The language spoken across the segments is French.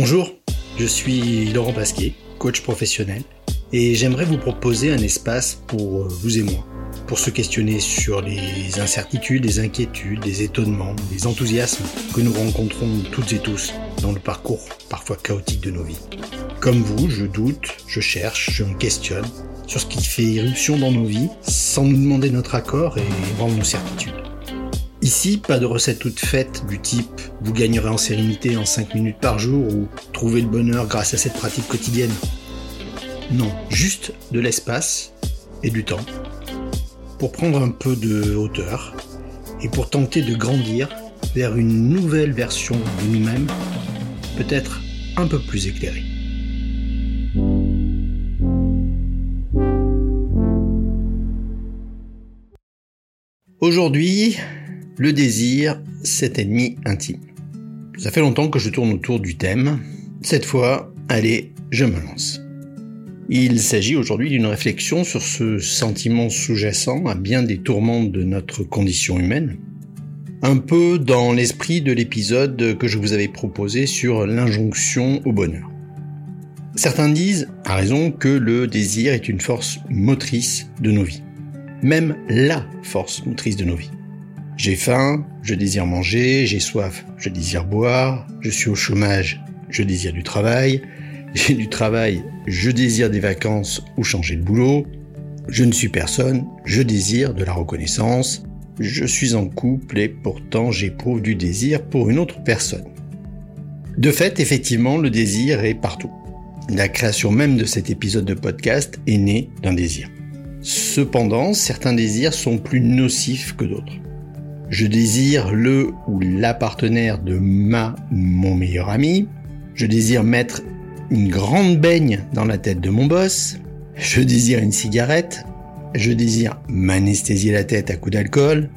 Bonjour, je suis Laurent Pasquier, coach professionnel, et j'aimerais vous proposer un espace pour vous et moi, pour se questionner sur les incertitudes, les inquiétudes, les étonnements, les enthousiasmes que nous rencontrons toutes et tous dans le parcours parfois chaotique de nos vies. Comme vous, je doute, je cherche, je me questionne sur ce qui fait irruption dans nos vies sans nous demander notre accord et rendre nos certitudes. Ici, pas de recette toute faite du type vous gagnerez en sérénité en 5 minutes par jour ou trouver le bonheur grâce à cette pratique quotidienne. Non, juste de l'espace et du temps pour prendre un peu de hauteur et pour tenter de grandir vers une nouvelle version de nous-mêmes, peut-être un peu plus éclairée. Aujourd'hui, le désir, c'est ennemi intime. Ça fait longtemps que je tourne autour du thème. Cette fois, allez, je me lance. Il s'agit aujourd'hui d'une réflexion sur ce sentiment sous-jacent à bien des tourments de notre condition humaine. Un peu dans l'esprit de l'épisode que je vous avais proposé sur l'injonction au bonheur. Certains disent, à raison, que le désir est une force motrice de nos vies. Même la force motrice de nos vies. J'ai faim, je désire manger, j'ai soif, je désire boire, je suis au chômage, je désire du travail, j'ai du travail, je désire des vacances ou changer de boulot, je ne suis personne, je désire de la reconnaissance, je suis en couple et pourtant j'éprouve du désir pour une autre personne. De fait, effectivement, le désir est partout. La création même de cet épisode de podcast est née d'un désir. Cependant, certains désirs sont plus nocifs que d'autres. Je désire le ou la partenaire de ma mon meilleur ami. Je désire mettre une grande baigne dans la tête de mon boss. Je désire une cigarette. Je désire m'anesthésier la tête à coups d'alcool.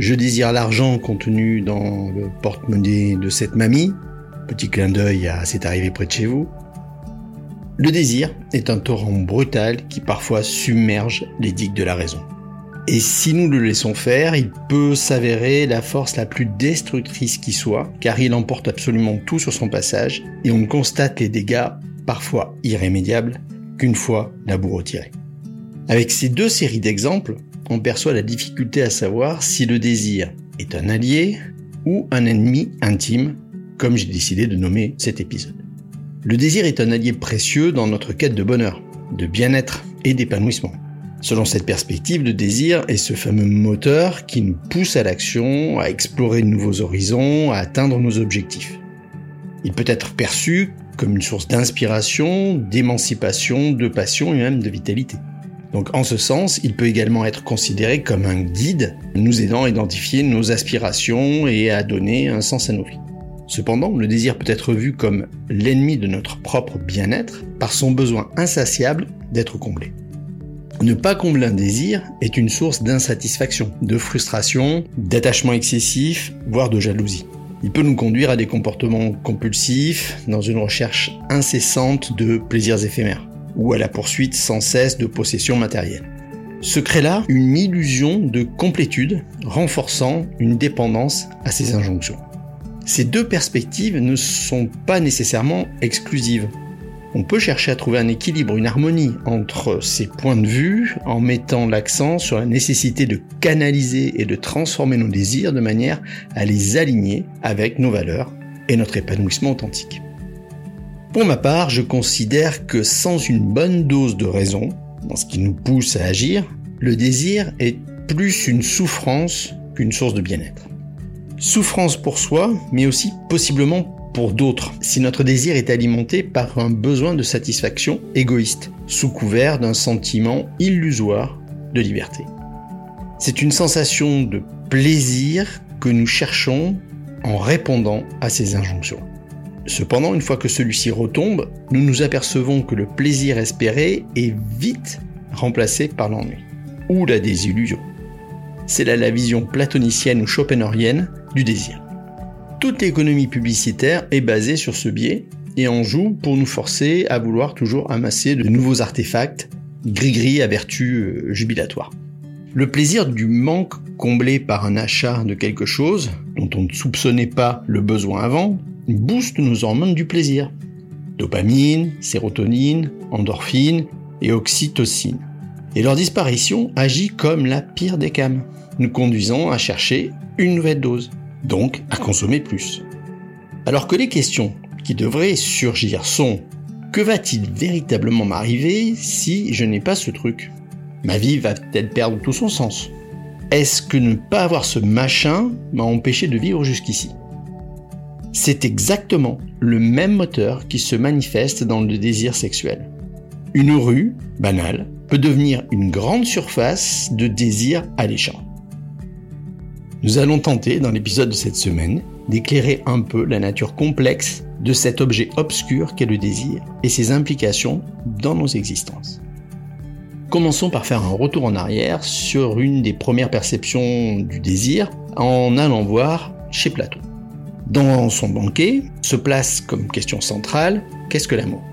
Je désire l'argent contenu dans le porte-monnaie de cette mamie. Petit clin d'œil à C'est arrivé près de chez vous. Le désir est un torrent brutal qui parfois submerge les digues de la raison. Et si nous le laissons faire, il peut s'avérer la force la plus destructrice qui soit, car il emporte absolument tout sur son passage, et on ne constate les dégâts, parfois irrémédiables, qu'une fois la boue retirée. Avec ces deux séries d'exemples, on perçoit la difficulté à savoir si le désir est un allié ou un ennemi intime, comme j'ai décidé de nommer cet épisode. Le désir est un allié précieux dans notre quête de bonheur, de bien-être et d'épanouissement. Selon cette perspective, le désir est ce fameux moteur qui nous pousse à l'action, à explorer de nouveaux horizons, à atteindre nos objectifs. Il peut être perçu comme une source d'inspiration, d'émancipation, de passion et même de vitalité. Donc en ce sens, il peut également être considéré comme un guide nous aidant à identifier nos aspirations et à donner un sens à nos vies. Cependant, le désir peut être vu comme l'ennemi de notre propre bien-être par son besoin insatiable d'être comblé. Ne pas combler un désir est une source d'insatisfaction, de frustration, d'attachement excessif, voire de jalousie. Il peut nous conduire à des comportements compulsifs, dans une recherche incessante de plaisirs éphémères, ou à la poursuite sans cesse de possessions matérielles. Se crée là une illusion de complétude, renforçant une dépendance à ces injonctions. Ces deux perspectives ne sont pas nécessairement exclusives on peut chercher à trouver un équilibre, une harmonie entre ces points de vue en mettant l'accent sur la nécessité de canaliser et de transformer nos désirs de manière à les aligner avec nos valeurs et notre épanouissement authentique. Pour ma part, je considère que sans une bonne dose de raison, dans ce qui nous pousse à agir, le désir est plus une souffrance qu'une source de bien-être. Souffrance pour soi, mais aussi possiblement pour d'autres si notre désir est alimenté par un besoin de satisfaction égoïste, sous couvert d'un sentiment illusoire de liberté. C'est une sensation de plaisir que nous cherchons en répondant à ces injonctions. Cependant, une fois que celui-ci retombe, nous nous apercevons que le plaisir espéré est vite remplacé par l'ennui ou la désillusion. C'est là la vision platonicienne ou schopenhauerienne du désir. Toute l'économie publicitaire est basée sur ce biais et en joue pour nous forcer à vouloir toujours amasser de nouveaux artefacts gris-gris à vertu euh, jubilatoire. Le plaisir du manque comblé par un achat de quelque chose dont on ne soupçonnait pas le besoin avant boostent nos hormones du plaisir. Dopamine, sérotonine, endorphine et oxytocine. Et leur disparition agit comme la pire des cames, nous conduisant à chercher une nouvelle dose, donc à consommer plus. Alors que les questions qui devraient surgir sont que va-t-il véritablement m'arriver si je n'ai pas ce truc? Ma vie va-t-elle perdre tout son sens? Est-ce que ne pas avoir ce machin m'a empêché de vivre jusqu'ici? C'est exactement le même moteur qui se manifeste dans le désir sexuel. Une rue, banale, peut devenir une grande surface de désir alléchant. Nous allons tenter, dans l'épisode de cette semaine, d'éclairer un peu la nature complexe de cet objet obscur qu'est le désir et ses implications dans nos existences. Commençons par faire un retour en arrière sur une des premières perceptions du désir en allant voir chez Platon. Dans son banquet se place comme question centrale qu'est-ce que l'amour?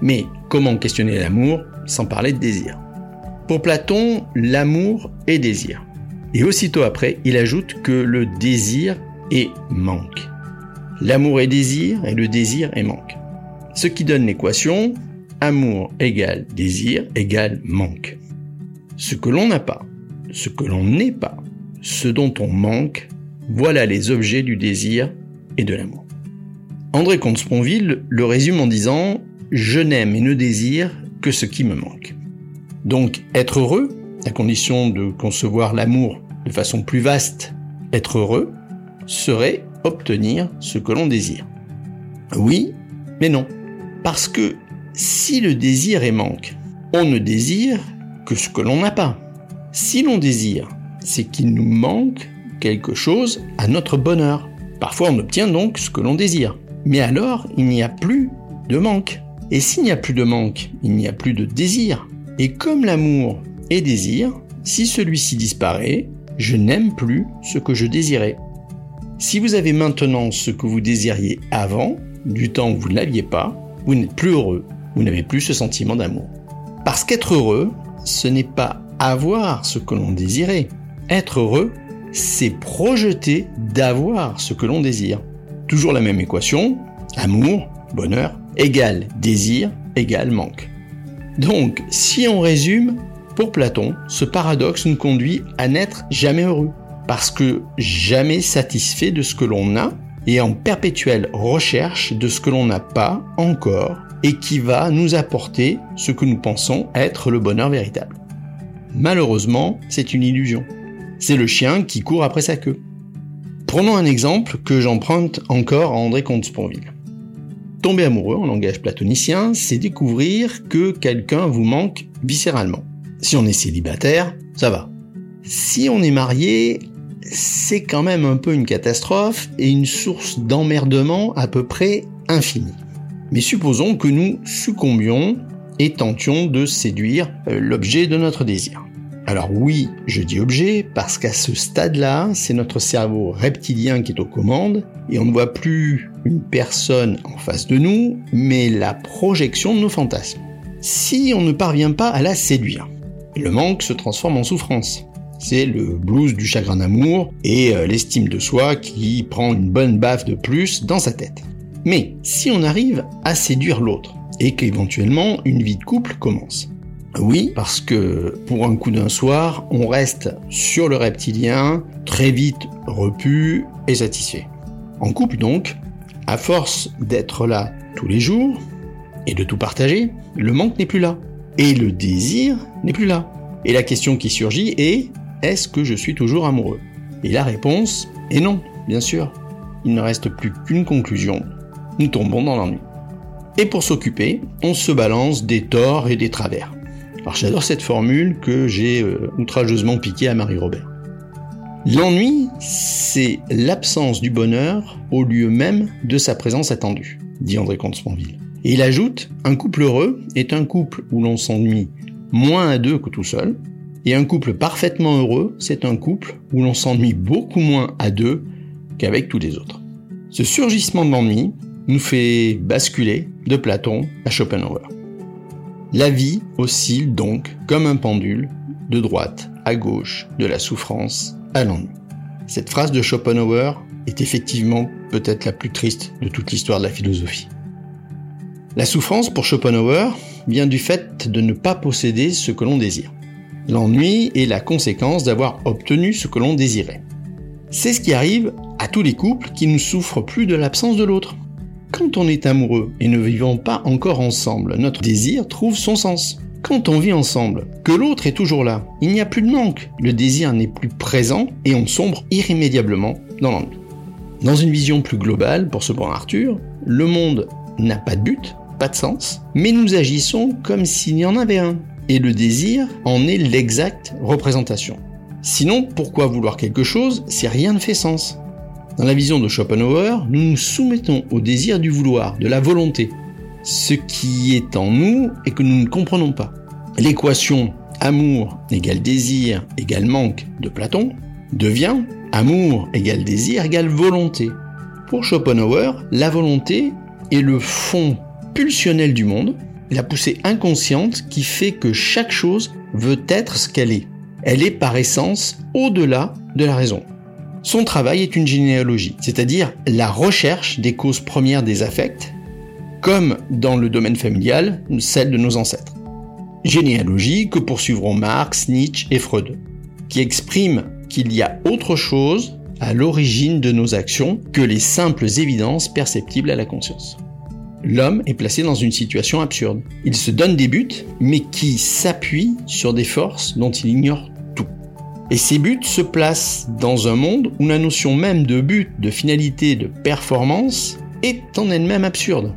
Mais comment questionner l'amour sans parler de désir? Pour Platon, l'amour est désir. Et aussitôt après, il ajoute que le désir est manque. L'amour est désir et le désir est manque. Ce qui donne l'équation amour égale désir égale manque. Ce que l'on n'a pas, ce que l'on n'est pas, ce dont on manque, voilà les objets du désir et de l'amour. André Comte-Sponville le résume en disant Je n'aime et ne désire que ce qui me manque. Donc être heureux, à condition de concevoir l'amour de façon plus vaste, être heureux, serait obtenir ce que l'on désire. Oui, mais non. Parce que si le désir est manque, on ne désire que ce que l'on n'a pas. Si l'on désire, c'est qu'il nous manque quelque chose à notre bonheur. Parfois on obtient donc ce que l'on désire. Mais alors, il n'y a plus de manque. Et s'il n'y a plus de manque, il n'y a plus de désir. Et comme l'amour est désir, si celui-ci disparaît, je n'aime plus ce que je désirais. Si vous avez maintenant ce que vous désiriez avant, du temps où vous ne l'aviez pas, vous n'êtes plus heureux, vous n'avez plus ce sentiment d'amour. Parce qu'être heureux, ce n'est pas avoir ce que l'on désirait. Être heureux, c'est projeter d'avoir ce que l'on désire. Toujours la même équation, amour, bonheur, égale désir, égale manque. Donc, si on résume, pour Platon, ce paradoxe nous conduit à n'être jamais heureux parce que jamais satisfait de ce que l'on a et en perpétuelle recherche de ce que l'on n'a pas encore et qui va nous apporter ce que nous pensons être le bonheur véritable. Malheureusement, c'est une illusion. C'est le chien qui court après sa queue. Prenons un exemple que j'emprunte encore à André Comte-Sponville. Tomber amoureux en langage platonicien, c'est découvrir que quelqu'un vous manque viscéralement. Si on est célibataire, ça va. Si on est marié, c'est quand même un peu une catastrophe et une source d'emmerdement à peu près infinie. Mais supposons que nous succombions et tentions de séduire euh, l'objet de notre désir. Alors oui, je dis objet parce qu'à ce stade-là, c'est notre cerveau reptilien qui est aux commandes et on ne voit plus une personne en face de nous, mais la projection de nos fantasmes. Si on ne parvient pas à la séduire, le manque se transforme en souffrance c'est le blues du chagrin d'amour et euh, l'estime de soi qui prend une bonne baffe de plus dans sa tête. Mais si on arrive à séduire l'autre et qu'éventuellement une vie de couple commence. Oui, parce que pour un coup d'un soir, on reste sur le reptilien, très vite repu et satisfait. En couple donc, à force d'être là tous les jours et de tout partager, le manque n'est plus là. Et le désir n'est plus là. Et la question qui surgit est est-ce que je suis toujours amoureux? Et la réponse est non, bien sûr. Il ne reste plus qu'une conclusion. Nous tombons dans l'ennui. Et pour s'occuper, on se balance des torts et des travers. Alors j'adore cette formule que j'ai euh, outrageusement piquée à Marie-Robert. L'ennui, c'est l'absence du bonheur au lieu même de sa présence attendue, dit André Comte-Sponville. Il ajoute, un couple heureux est un couple où l'on s'ennuie moins à deux que tout seul, et un couple parfaitement heureux, c'est un couple où l'on s'ennuie beaucoup moins à deux qu'avec tous les autres. Ce surgissement de l'ennui nous fait basculer de Platon à Schopenhauer. La vie oscille donc comme un pendule de droite à gauche, de la souffrance à l'ennui. Cette phrase de Schopenhauer est effectivement peut-être la plus triste de toute l'histoire de la philosophie. La souffrance pour Schopenhauer vient du fait de ne pas posséder ce que l'on désire. L'ennui est la conséquence d'avoir obtenu ce que l'on désirait. C'est ce qui arrive à tous les couples qui ne souffrent plus de l'absence de l'autre. Quand on est amoureux et ne vivons pas encore ensemble, notre désir trouve son sens. Quand on vit ensemble, que l'autre est toujours là, il n'y a plus de manque, le désir n'est plus présent et on sombre irrémédiablement dans l'ennui. Dans une vision plus globale, pour ce bon Arthur, le monde n'a pas de but, pas de sens, mais nous agissons comme s'il y en avait un. Et le désir en est l'exacte représentation. Sinon, pourquoi vouloir quelque chose si rien ne fait sens? Dans la vision de Schopenhauer, nous nous soumettons au désir du vouloir, de la volonté, ce qui est en nous et que nous ne comprenons pas. L'équation amour égale désir égale manque de Platon devient amour égale désir égale volonté. Pour Schopenhauer, la volonté est le fond pulsionnel du monde, la poussée inconsciente qui fait que chaque chose veut être ce qu'elle est. Elle est par essence au-delà de la raison. Son travail est une généalogie, c'est-à-dire la recherche des causes premières des affects comme dans le domaine familial, celle de nos ancêtres. Généalogie que poursuivront Marx, Nietzsche et Freud, qui expriment qu'il y a autre chose à l'origine de nos actions que les simples évidences perceptibles à la conscience. L'homme est placé dans une situation absurde. Il se donne des buts, mais qui s'appuient sur des forces dont il ignore tout. Et ces buts se placent dans un monde où la notion même de but, de finalité, de performance est en elle-même absurde.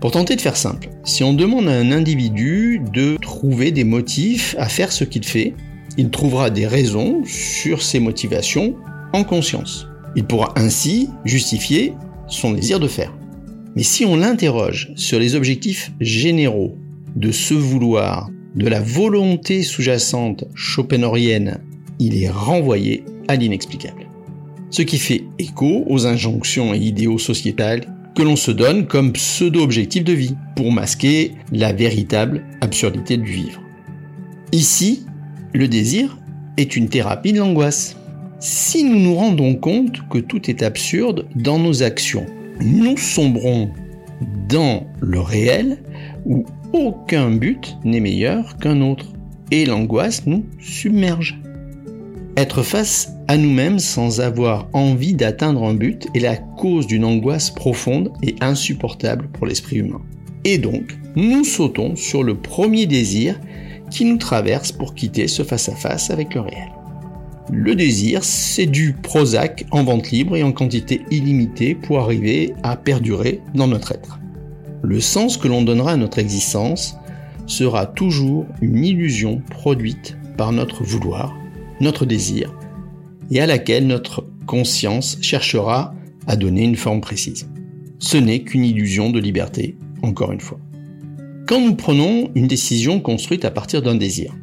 Pour tenter de faire simple, si on demande à un individu de trouver des motifs à faire ce qu'il fait, il trouvera des raisons sur ses motivations en conscience. Il pourra ainsi justifier son désir de faire. Mais si on l'interroge sur les objectifs généraux de ce vouloir, de la volonté sous-jacente schopenhauerienne, il est renvoyé à l'inexplicable. Ce qui fait écho aux injonctions et idéaux sociétals que l'on se donne comme pseudo-objectif de vie, pour masquer la véritable absurdité du vivre. Ici, le désir est une thérapie de l'angoisse. Si nous nous rendons compte que tout est absurde dans nos actions, nous sombrons dans le réel où aucun but n'est meilleur qu'un autre et l'angoisse nous submerge. Être face à nous-mêmes sans avoir envie d'atteindre un but est la cause d'une angoisse profonde et insupportable pour l'esprit humain. Et donc, nous sautons sur le premier désir qui nous traverse pour quitter ce face-à-face avec le réel. Le désir, c'est du Prozac en vente libre et en quantité illimitée pour arriver à perdurer dans notre être. Le sens que l'on donnera à notre existence sera toujours une illusion produite par notre vouloir, notre désir, et à laquelle notre conscience cherchera à donner une forme précise. Ce n'est qu'une illusion de liberté, encore une fois. Quand nous prenons une décision construite à partir d'un désir,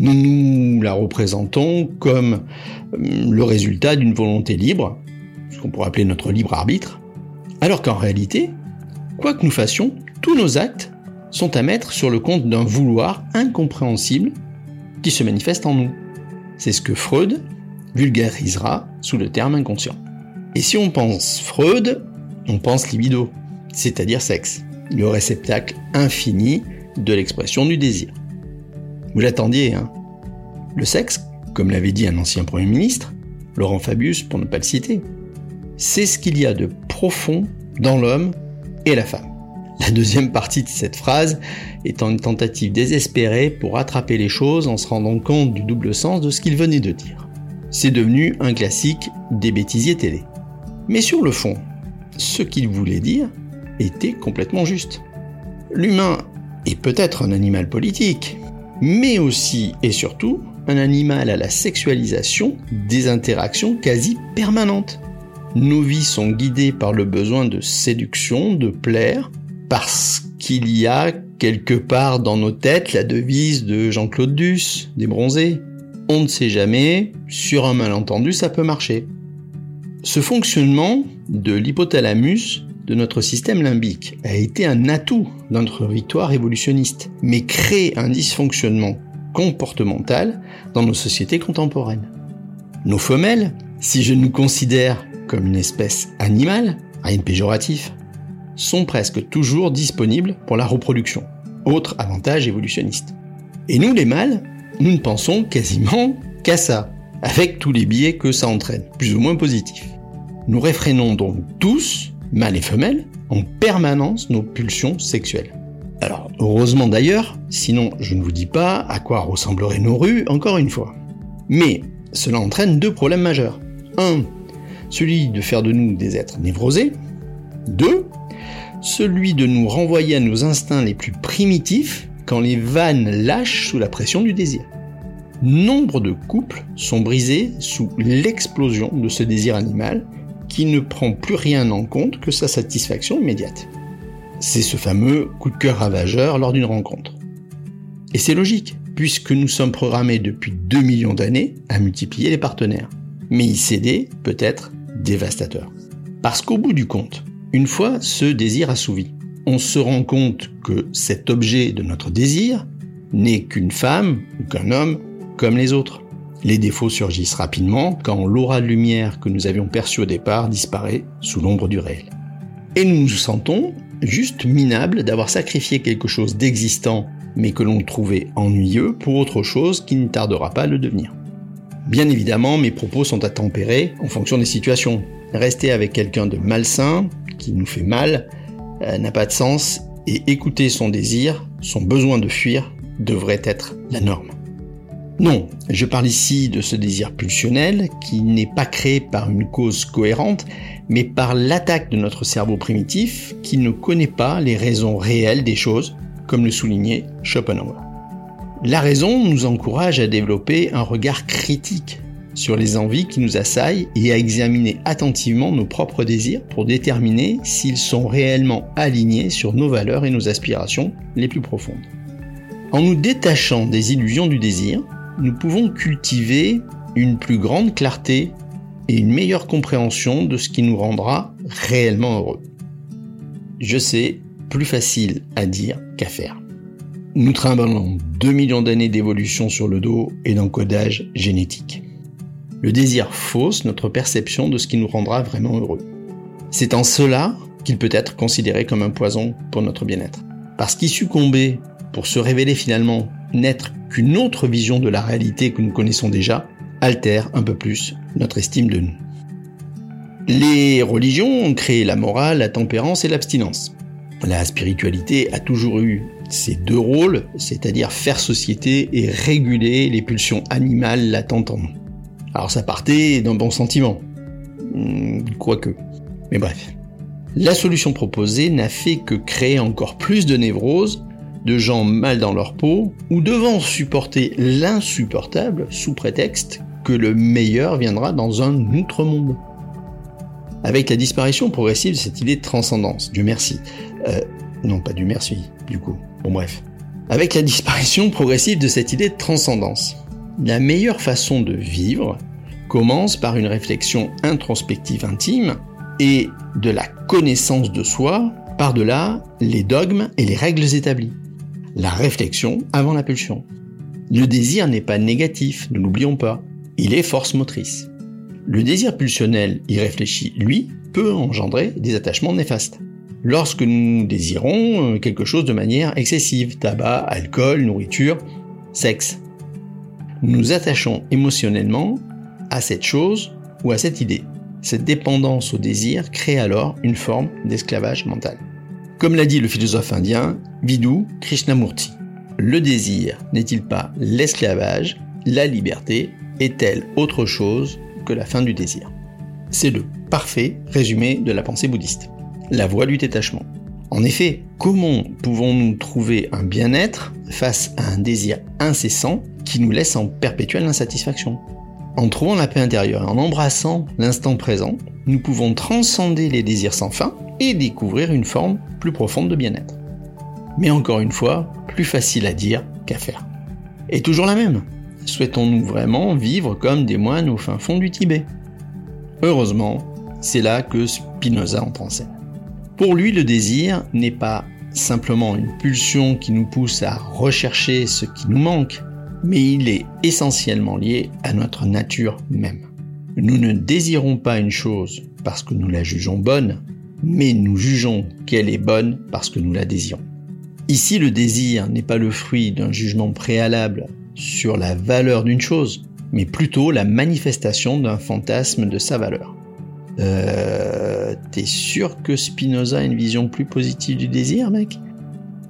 nous nous la représentons comme euh, le résultat d'une volonté libre, ce qu'on pourrait appeler notre libre arbitre, alors qu'en réalité, quoi que nous fassions, tous nos actes sont à mettre sur le compte d'un vouloir incompréhensible qui se manifeste en nous. C'est ce que Freud vulgarisera sous le terme inconscient. Et si on pense Freud, on pense libido, c'est-à-dire sexe, le réceptacle infini de l'expression du désir. Vous l'attendiez, hein Le sexe, comme l'avait dit un ancien Premier ministre, Laurent Fabius pour ne pas le citer, c'est ce qu'il y a de profond dans l'homme et la femme. La deuxième partie de cette phrase étant une tentative désespérée pour rattraper les choses en se rendant compte du double sens de ce qu'il venait de dire. C'est devenu un classique des bêtisiers télé. Mais sur le fond, ce qu'il voulait dire était complètement juste. L'humain est peut-être un animal politique, mais aussi et surtout un animal à la sexualisation des interactions quasi permanentes. Nos vies sont guidées par le besoin de séduction, de plaire, parce qu'il y a quelque part dans nos têtes la devise de Jean-Claude Duss, des bronzés. On ne sait jamais, sur un malentendu ça peut marcher. Ce fonctionnement de l'hypothalamus de notre système limbique a été un atout dans notre victoire évolutionniste, mais crée un dysfonctionnement comportemental dans nos sociétés contemporaines. Nos femelles, si je nous considère comme une espèce animale, rien de péjoratif, sont presque toujours disponibles pour la reproduction. Autre avantage évolutionniste. Et nous, les mâles, nous ne pensons quasiment qu'à ça, avec tous les biais que ça entraîne, plus ou moins positifs. Nous réfrénons donc tous, mâles et femelles, en permanence nos pulsions sexuelles. Alors, heureusement d'ailleurs, sinon je ne vous dis pas à quoi ressembleraient nos rues, encore une fois. Mais cela entraîne deux problèmes majeurs. Un, celui de faire de nous des êtres névrosés. Deux, celui de nous renvoyer à nos instincts les plus primitifs quand les vannes lâchent sous la pression du désir. Nombre de couples sont brisés sous l'explosion de ce désir animal qui ne prend plus rien en compte que sa satisfaction immédiate. C'est ce fameux coup de cœur ravageur lors d'une rencontre. Et c'est logique, puisque nous sommes programmés depuis 2 millions d'années à multiplier les partenaires. Mais y céder peut être dévastateur. Parce qu'au bout du compte, une fois ce désir assouvi, on se rend compte que cet objet de notre désir n'est qu'une femme ou qu'un homme comme les autres. Les défauts surgissent rapidement quand l'aura de lumière que nous avions perçue au départ disparaît sous l'ombre du réel. Et nous nous sentons juste minables d'avoir sacrifié quelque chose d'existant mais que l'on trouvait ennuyeux pour autre chose qui ne tardera pas à le devenir. Bien évidemment, mes propos sont à tempérer en fonction des situations. Rester avec quelqu'un de malsain, qui nous fait mal, euh, n'a pas de sens, et écouter son désir, son besoin de fuir, devrait être la norme. Non, je parle ici de ce désir pulsionnel qui n'est pas créé par une cause cohérente, mais par l'attaque de notre cerveau primitif qui ne connaît pas les raisons réelles des choses comme le soulignait Schopenhauer. La raison nous encourage à développer un regard critique sur les envies qui nous assaillent et à examiner attentivement nos propres désirs pour déterminer s'ils sont réellement alignés sur nos valeurs et nos aspirations les plus profondes. En nous détachant des illusions du désir, nous pouvons cultiver une plus grande clarté et une meilleure compréhension de ce qui nous rendra réellement heureux. Je sais, plus facile à dire qu'à faire. Nous trimballons 2 millions d'années d'évolution sur le dos et d'encodage génétique. Le désir fausse notre perception de ce qui nous rendra vraiment heureux. C'est en cela qu'il peut être considéré comme un poison pour notre bien-être. Parce qu'y succomber pour se révéler finalement n'être qu'une autre vision de la réalité que nous connaissons déjà, altère un peu plus notre estime de nous. Les religions ont créé la morale, la tempérance et l'abstinence. La spiritualité a toujours eu ces deux rôles, c'est-à-dire faire société et réguler les pulsions animales latentes en nous. Alors ça partait d'un bon sentiment, hmm, quoique. Mais bref. La solution proposée n'a fait que créer encore plus de névroses, de gens mal dans leur peau, ou devant supporter l'insupportable sous prétexte que le meilleur viendra dans un autre monde avec la disparition progressive de cette idée de transcendance. Dieu merci. Euh, non, pas du merci, du coup. Bon, bref. Avec la disparition progressive de cette idée de transcendance, la meilleure façon de vivre commence par une réflexion introspective intime et de la connaissance de soi par-delà les dogmes et les règles établies. La réflexion avant la pulsion. Le désir n'est pas négatif, ne l'oublions pas. Il est force motrice. Le désir pulsionnel irréfléchi, lui, peut engendrer des attachements néfastes. Lorsque nous désirons euh, quelque chose de manière excessive, tabac, alcool, nourriture, sexe, nous nous attachons émotionnellement à cette chose ou à cette idée. Cette dépendance au désir crée alors une forme d'esclavage mental. Comme l'a dit le philosophe indien Vidhu Krishnamurti, le désir n'est-il pas l'esclavage La liberté est-elle autre chose que la fin du désir? C'est le parfait résumé de la pensée bouddhiste, la voie du détachement. En effet, comment pouvons-nous trouver un bien-être face à un désir incessant qui nous laisse en perpétuelle insatisfaction? En trouvant la paix intérieure et en embrassant l'instant présent, nous pouvons transcender les désirs sans fin et découvrir une forme plus profonde de bien-être. Mais encore une fois, plus facile à dire qu'à faire. Et toujours la même, Souhaitons-nous vraiment vivre comme des moines au fin fond du Tibet? Heureusement, c'est là que Spinoza en scène. Pour lui, le désir n'est pas simplement une pulsion qui nous pousse à rechercher ce qui nous manque, mais il est essentiellement lié à notre nature même. Nous ne désirons pas une chose parce que nous la jugeons bonne, mais nous jugeons qu'elle est bonne parce que nous la désirons. Ici, le désir n'est pas le fruit d'un jugement préalable sur la valeur d'une chose, mais plutôt la manifestation d'un fantasme de sa valeur. Euh, T'es sûr que Spinoza a une vision plus positive du désir, mec?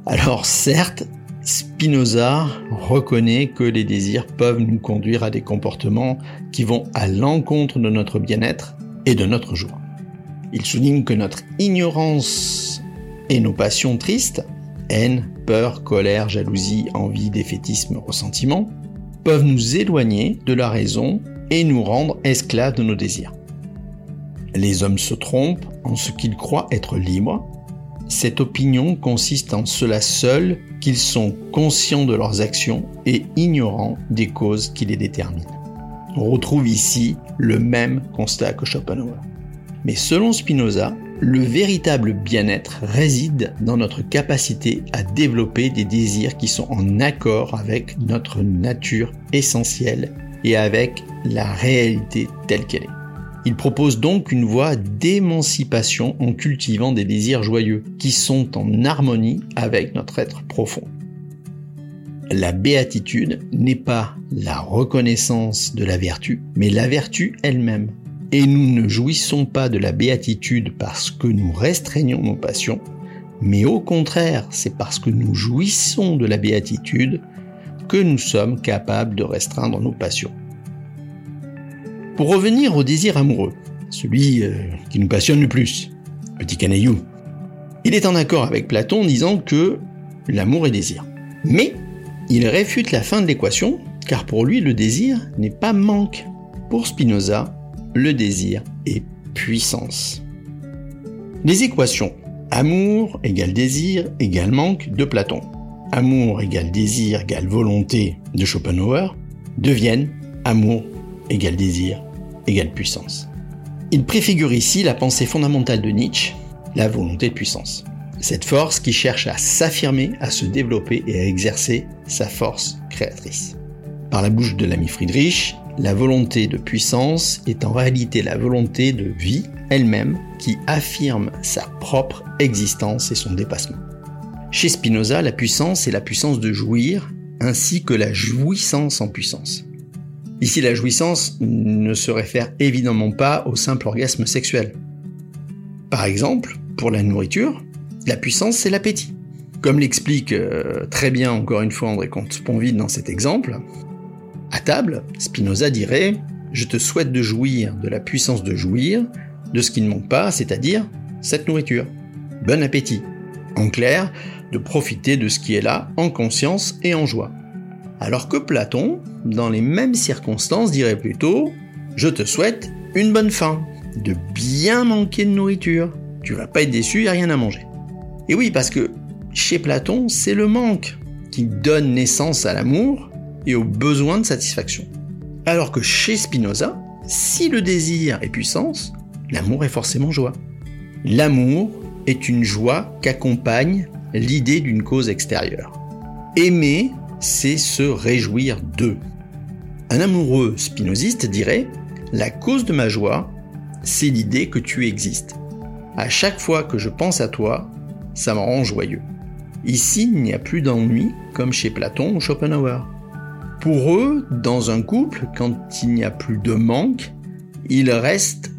Alors certes, Spinoza reconnaît que les désirs peuvent nous conduire à des comportements qui vont à l'encontre de notre bien-être et de notre joie. Il souligne que notre ignorance et nos passions tristes, haine, peur, colère, jalousie, envie, défaitisme, ressentiment, peuvent nous éloigner de la raison et nous rendre esclaves de nos désirs. Les hommes se trompent en ce qu'ils croient être libres. Cette opinion consiste en cela seul qu'ils sont conscients de leurs actions et ignorants des causes qui les déterminent. On retrouve ici le même constat que Schopenhauer. Mais selon Spinoza, le véritable bien-être réside dans notre capacité à développer des désirs qui sont en accord avec notre nature essentielle et avec la réalité telle qu'elle est. Il propose donc une voie d'émancipation en cultivant des désirs joyeux qui sont en harmonie avec notre être profond. La béatitude n'est pas la reconnaissance de la vertu, mais la vertu elle-même. Et nous ne jouissons pas de la béatitude parce que nous restreignons nos passions, mais au contraire, c'est parce que nous jouissons de la béatitude que nous sommes capables de restreindre nos passions. Pour revenir au désir amoureux, celui euh, qui nous passionne le plus, petit canaillou, il est en accord avec Platon disant que l'amour est désir. Mais il réfute la fin de l'équation, car pour lui le désir n'est pas manque. Pour Spinoza, le désir est puissance. Les équations amour égale désir égale manque de Platon, amour égale désir égale volonté de Schopenhauer deviennent amour égale désir, égale puissance. Il préfigure ici la pensée fondamentale de Nietzsche, la volonté de puissance. Cette force qui cherche à s'affirmer, à se développer et à exercer sa force créatrice. Par la bouche de l'ami Friedrich, la volonté de puissance est en réalité la volonté de vie elle-même qui affirme sa propre existence et son dépassement. Chez Spinoza, la puissance est la puissance de jouir ainsi que la jouissance en puissance. Ici, la jouissance ne se réfère évidemment pas au simple orgasme sexuel. Par exemple, pour la nourriture, la puissance, c'est l'appétit. Comme l'explique euh, très bien encore une fois André Comte-Sponville dans cet exemple, à table, Spinoza dirait Je te souhaite de jouir de la puissance de jouir, de ce qui ne manque pas, c'est-à-dire cette nourriture. Bon appétit. En clair, de profiter de ce qui est là en conscience et en joie. Alors que Platon, dans les mêmes circonstances, dirait plutôt Je te souhaite une bonne faim, de bien manquer de nourriture. Tu vas pas être déçu, il n'y a rien à manger. Et oui, parce que chez Platon, c'est le manque qui donne naissance à l'amour et au besoin de satisfaction. Alors que chez Spinoza, si le désir est puissance, l'amour est forcément joie. L'amour est une joie qu'accompagne l'idée d'une cause extérieure. Aimer c'est se réjouir d'eux. Un amoureux spinoziste dirait La cause de ma joie, c'est l'idée que tu existes. À chaque fois que je pense à toi, ça me rend joyeux. Ici, il n'y a plus d'ennui comme chez Platon ou Schopenhauer. Pour eux, dans un couple, quand il n'y a plus de manque, il reste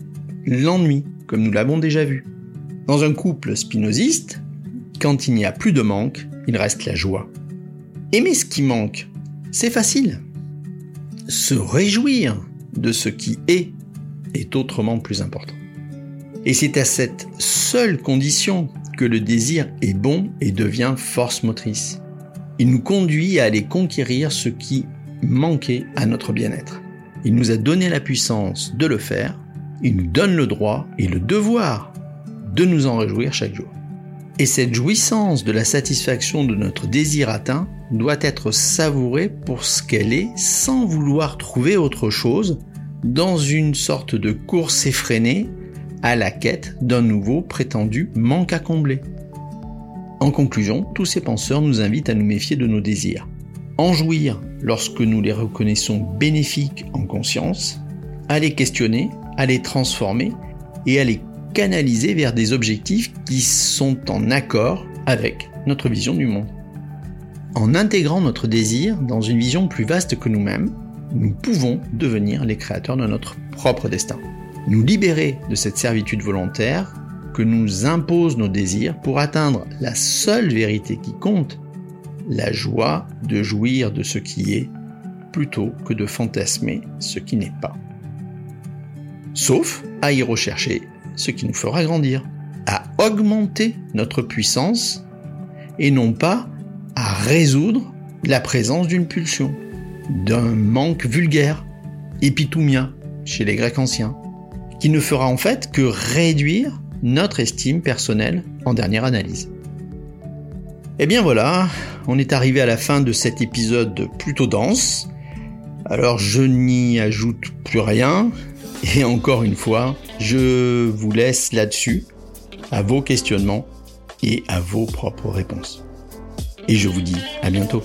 l'ennui, comme nous l'avons déjà vu. Dans un couple spinoziste, quand il n'y a plus de manque, il reste la joie. Aimer ce qui manque, c'est facile. Se réjouir de ce qui est est autrement plus important. Et c'est à cette seule condition que le désir est bon et devient force motrice. Il nous conduit à aller conquérir ce qui manquait à notre bien-être. Il nous a donné la puissance de le faire, il nous donne le droit et le devoir de nous en réjouir chaque jour. Et cette jouissance de la satisfaction de notre désir atteint doit être savourée pour ce qu'elle est sans vouloir trouver autre chose dans une sorte de course effrénée à la quête d'un nouveau prétendu manque à combler. En conclusion, tous ces penseurs nous invitent à nous méfier de nos désirs, en jouir lorsque nous les reconnaissons bénéfiques en conscience, à les questionner, à les transformer et à les canaliser vers des objectifs qui sont en accord avec notre vision du monde. En intégrant notre désir dans une vision plus vaste que nous-mêmes, nous pouvons devenir les créateurs de notre propre destin. Nous libérer de cette servitude volontaire que nous imposent nos désirs pour atteindre la seule vérité qui compte, la joie de jouir de ce qui est plutôt que de fantasmer ce qui n'est pas. Sauf à y rechercher ce qui nous fera grandir, à augmenter notre puissance et non pas à résoudre la présence d'une pulsion, d'un manque vulgaire, épitomia chez les Grecs anciens, qui ne fera en fait que réduire notre estime personnelle en dernière analyse. Et eh bien voilà, on est arrivé à la fin de cet épisode plutôt dense. Alors je n'y ajoute plus rien. Et encore une fois, je vous laisse là-dessus à vos questionnements et à vos propres réponses. Et je vous dis à bientôt.